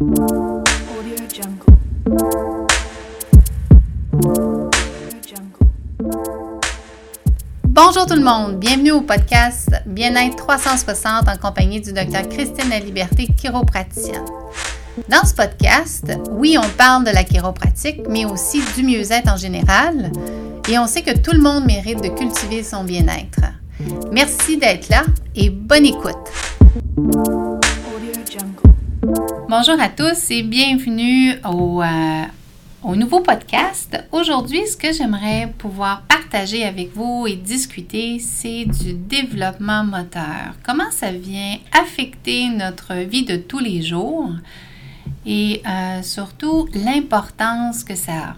Bonjour tout le monde, bienvenue au podcast Bien-être 360 en compagnie du docteur Christine La Liberté, chiropraticienne. Dans ce podcast, oui, on parle de la chiropratique, mais aussi du mieux-être en général, et on sait que tout le monde mérite de cultiver son bien-être. Merci d'être là et bonne écoute. Bonjour à tous et bienvenue au, euh, au nouveau podcast. Aujourd'hui, ce que j'aimerais pouvoir partager avec vous et discuter, c'est du développement moteur. Comment ça vient affecter notre vie de tous les jours et euh, surtout l'importance que ça a.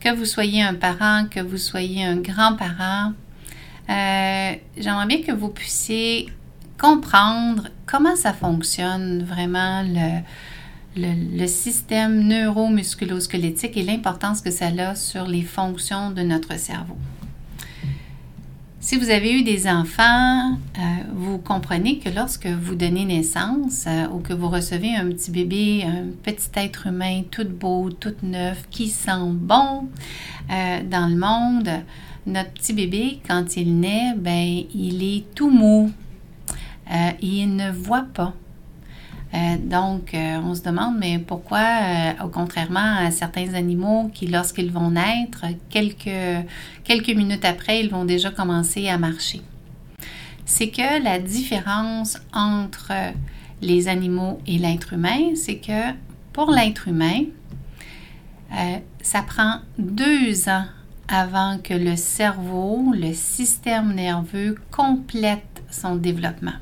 Que vous soyez un parent, que vous soyez un grand-parent, euh, j'aimerais bien que vous puissiez comprendre comment ça fonctionne vraiment le, le, système neuromusculosquelettique et l'importance que ça a sur les fonctions de notre cerveau. Si vous avez eu des enfants, euh, vous comprenez que lorsque vous donnez naissance euh, ou que vous recevez un petit bébé, un petit être humain tout beau, tout neuf, qui sent bon euh, dans le monde, notre petit bébé, quand il naît, ben, il est tout mou. Il ne voit pas. Euh, donc, euh, on se demande, mais pourquoi, euh, au contrairement à certains animaux qui, lorsqu'ils vont naître, quelques, quelques minutes après, ils vont déjà commencer à marcher? C'est que la différence entre les animaux et l'être humain, c'est que pour l'être humain, ça prend deux ans avant que le cerveau, le système nerveux complète son développement.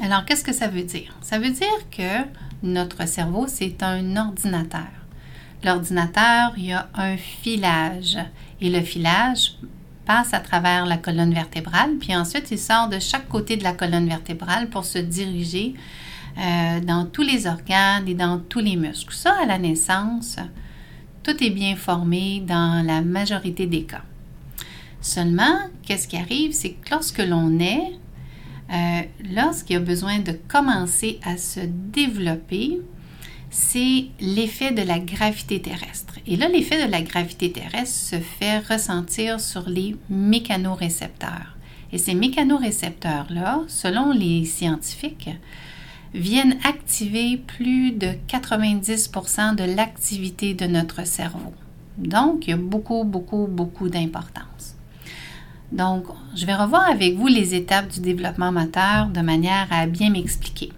Alors, qu'est-ce que ça veut dire? Ça veut dire que notre cerveau, c'est un ordinateur. L'ordinateur, il y a un filage et le filage passe à travers la colonne vertébrale, puis ensuite il sort de chaque côté de la colonne vertébrale pour se diriger euh, dans tous les organes et dans tous les muscles. Ça, à la naissance, tout est bien formé dans la majorité des cas. Seulement, qu'est-ce qui arrive, c'est que lorsque l'on est, euh, lorsqu'il a besoin de commencer à se développer, c'est l'effet de la gravité terrestre. Et là, l'effet de la gravité terrestre se fait ressentir sur les mécanorécepteurs. Et ces mécanorécepteurs-là, selon les scientifiques, viennent activer plus de 90% de l'activité de notre cerveau. Donc, il y a beaucoup, beaucoup, beaucoup d'importance. Donc, je vais revoir avec vous les étapes du développement moteur de manière à bien m'expliquer.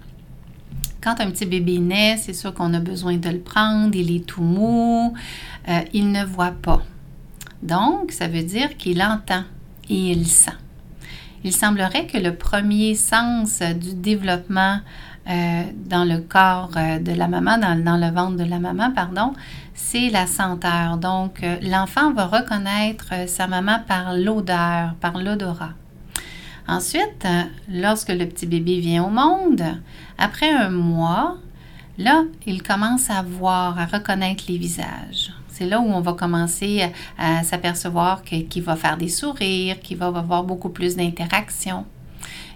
Quand un petit bébé naît, c'est sûr qu'on a besoin de le prendre, il est tout mou, euh, il ne voit pas. Donc, ça veut dire qu'il entend et il sent. Il semblerait que le premier sens du développement euh, dans le corps euh, de la maman, dans, le ventre de la maman, pardon, c'est la senteur. Donc, euh, l'enfant va reconnaître sa maman par l'odeur, par l'odorat. Ensuite, lorsque le petit bébé vient au monde, après un mois, là, il commence à voir, à reconnaître les visages. C'est là où on va commencer à, s'apercevoir qu'il va faire des sourires, qu'il va avoir beaucoup plus d'interactions.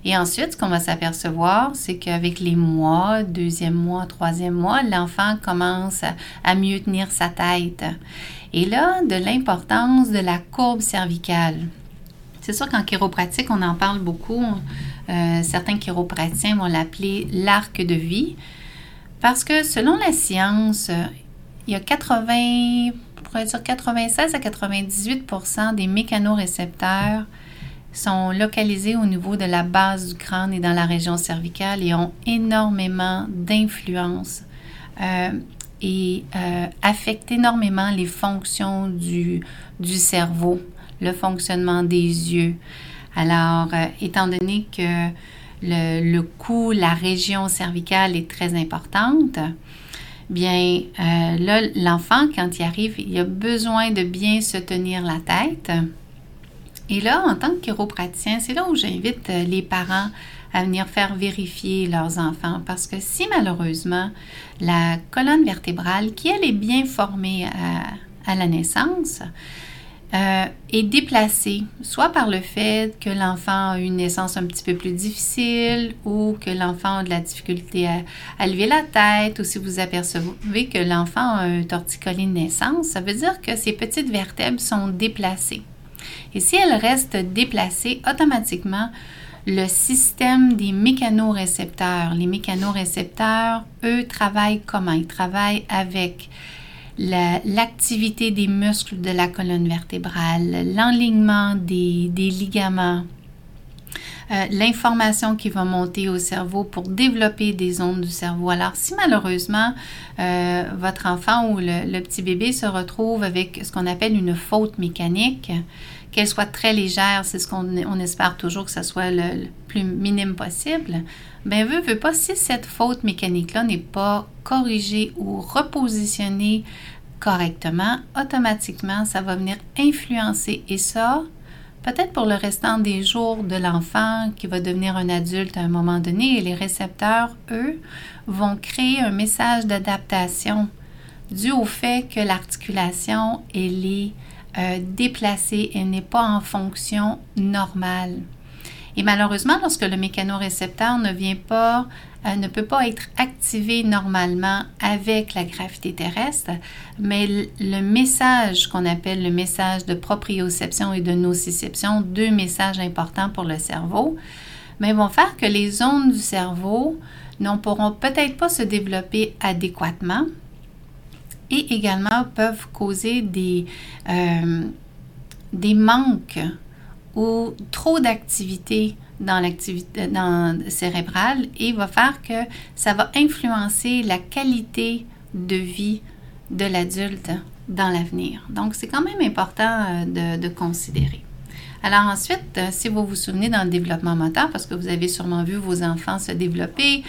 Et ensuite, ce qu'on va s'apercevoir, c'est qu'avec les mois, deuxième mois, troisième mois, l'enfant commence à, mieux tenir sa tête. Et là, de l'importance de la courbe cervicale. C'est sûr qu'en chiropratique, on en parle beaucoup. Euh, certains chiropraticiens vont l'appeler l'arc de vie parce que selon la science, il y a 80, on dire 96 à 98% des mécanorécepteurs sont localisés au niveau de la base du crâne et dans la région cervicale et ont énormément d'influence euh, et euh, affectent énormément les fonctions du, cerveau, le fonctionnement des yeux. Alors, euh, étant donné que le, le cou, la région cervicale est très importante, bien là, l'enfant, quand il arrive, il a besoin de bien se tenir la tête et là, en tant que chiropraticien, c'est là où j'invite euh, les parents à venir faire vérifier leurs enfants parce que si malheureusement la colonne vertébrale, qui elle est bien formée à, la naissance, euh, est déplacé, soit par le fait que l'enfant a une naissance un petit peu plus difficile ou que l'enfant a de la difficulté à, lever la tête ou si vous apercevez que l'enfant a un torticolis de naissance, ça veut dire que ces petites vertèbres sont déplacées. Et si elles restent déplacées, automatiquement, le système des mécanorécepteurs, les mécanorécepteurs, eux, travaillent comment? Ils travaillent avec l'activité des muscles de la colonne vertébrale, l'enlignement des, ligaments, euh, l'information qui va monter au cerveau pour développer des ondes du cerveau. Alors, si malheureusement euh, votre enfant ou le, petit bébé se retrouve avec ce qu'on appelle une faute mécanique, qu'elle soit très légère, c'est ce qu'on espère toujours que ce soit le, plus minime possible, ben veut, veut pas, si cette faute mécanique-là n'est pas corrigée ou repositionnée correctement, automatiquement, ça va venir influencer et ça, peut-être pour le restant des jours de l'enfant qui va devenir un adulte à un moment donné, les récepteurs, eux, vont créer un message d'adaptation dû au fait que l'articulation, est euh, déplacée, elle n'est pas en fonction normale. Et malheureusement, lorsque le mécanorécepteur ne vient pas, euh, ne peut pas être activé normalement avec la gravité terrestre, mais le message qu'on appelle le message de proprioception et de nociception, deux messages importants pour le cerveau, vont faire que les ondes du cerveau ne pourront peut-être pas se développer adéquatement et également peuvent causer des, euh, des manques ou trop d'activité dans l'activité dans cérébrale et va faire que ça va influencer la qualité de vie de l'adulte dans l'avenir. Donc, c'est quand même important euh, de considérer. Alors ensuite, euh, si vous vous souvenez dans le développement moteur, parce que vous avez sûrement vu vos enfants se développer,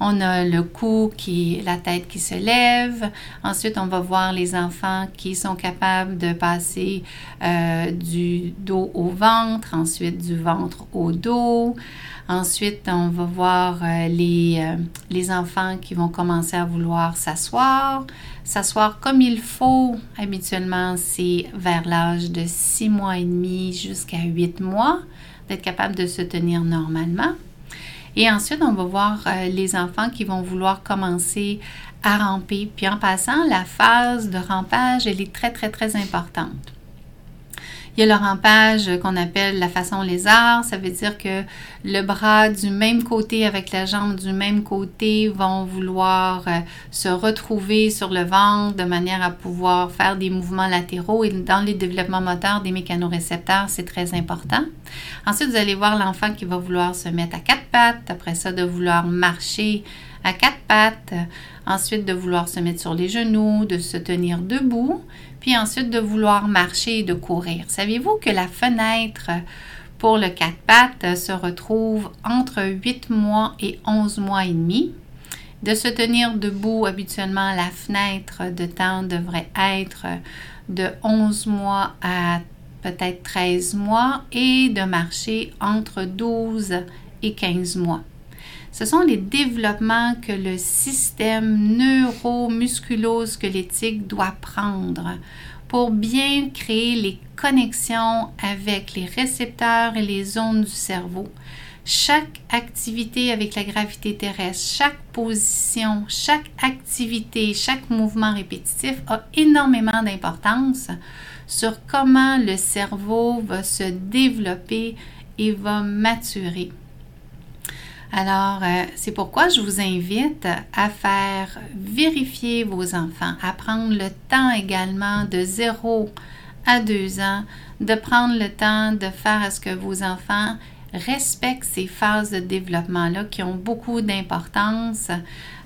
on a le cou qui, la tête qui se lève. Ensuite, on va voir les enfants qui sont capables de passer euh, du dos au ventre, ensuite du ventre au dos. Ensuite, on va voir euh, les, les enfants qui vont commencer à vouloir s'asseoir. S'asseoir comme il faut, habituellement, c'est vers l'âge de 6 mois et demi jusqu'à 8 mois, d'être capable de se tenir normalement. Et ensuite, on va voir euh, les enfants qui vont vouloir commencer à ramper. Puis en passant, la phase de rampage, elle est très, très, très importante. Il y a le rampage qu'on appelle la façon lézard. Ça veut dire que le bras du même côté avec la jambe du même côté vont vouloir euh, se retrouver sur le ventre de manière à pouvoir faire des mouvements latéraux. Et dans les développements moteurs des mécanorécepteurs, c'est très important. Ensuite, vous allez voir l'enfant qui va vouloir se mettre à quatre pattes. Après ça, de vouloir marcher à quatre pattes. Ensuite, de vouloir se mettre sur les genoux, de se tenir debout puis ensuite de vouloir marcher et de courir. Saviez-vous que la fenêtre pour le quatre pattes se retrouve entre 8 mois et 11 mois et demi? De se tenir debout, habituellement, la fenêtre de temps devrait être de 11 mois à peut-être 13 mois et de marcher entre 12 et 15 mois. Ce sont les développements que le système neuromusculo-squelettique doit prendre pour bien créer les connexions avec les récepteurs et les zones du cerveau. Chaque activité avec la gravité terrestre, chaque position, chaque activité, chaque mouvement répétitif a énormément d'importance sur comment le cerveau va se développer et va maturer. Alors, euh, c'est pourquoi je vous invite à faire vérifier vos enfants, à prendre le temps également de 0 à 2 ans, de prendre le temps de faire à ce que vos enfants respectent ces phases de développement-là qui ont beaucoup d'importance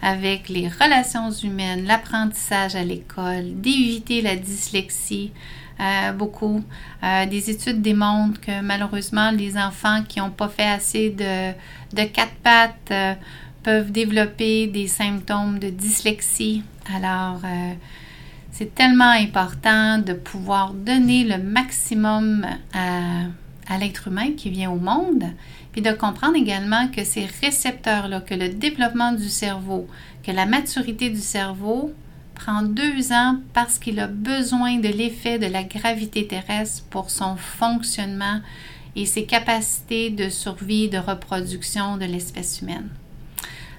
avec les relations humaines, l'apprentissage à l'école, d'éviter la dyslexie, euh, beaucoup. Euh, des études démontrent que malheureusement, les enfants qui n'ont pas fait assez de, quatre pattes euh, peuvent développer des symptômes de dyslexie. Alors, c'est tellement important de pouvoir donner le maximum à, à l'être humain qui vient au monde, puis de comprendre également que ces récepteurs-là, que le développement du cerveau, que la maturité du cerveau prend deux ans parce qu'il a besoin de l'effet de la gravité terrestre pour son fonctionnement et ses capacités de survie, de reproduction de l'espèce humaine.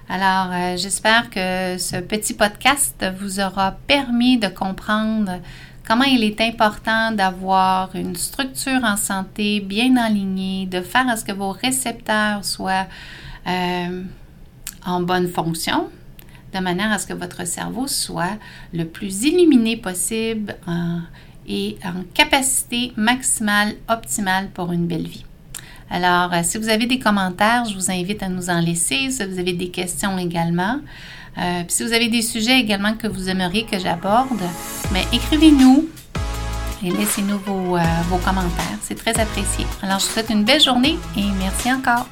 Alors, euh, j'espère que ce petit podcast vous aura permis de comprendre comment il est important d'avoir une structure en santé bien alignée, de faire à ce que vos récepteurs soient euh, en bonne fonction, de manière à ce que votre cerveau soit le plus illuminé possible et en capacité maximale, optimale pour une belle vie. Alors, euh, si vous avez des commentaires, je vous invite à nous en laisser. Si vous avez des questions également. Euh, si vous avez des sujets également que vous aimeriez que j'aborde, mais écrivez-nous et laissez-nous vos, euh, vos commentaires. C'est très apprécié. Alors, je vous souhaite une belle journée et merci encore.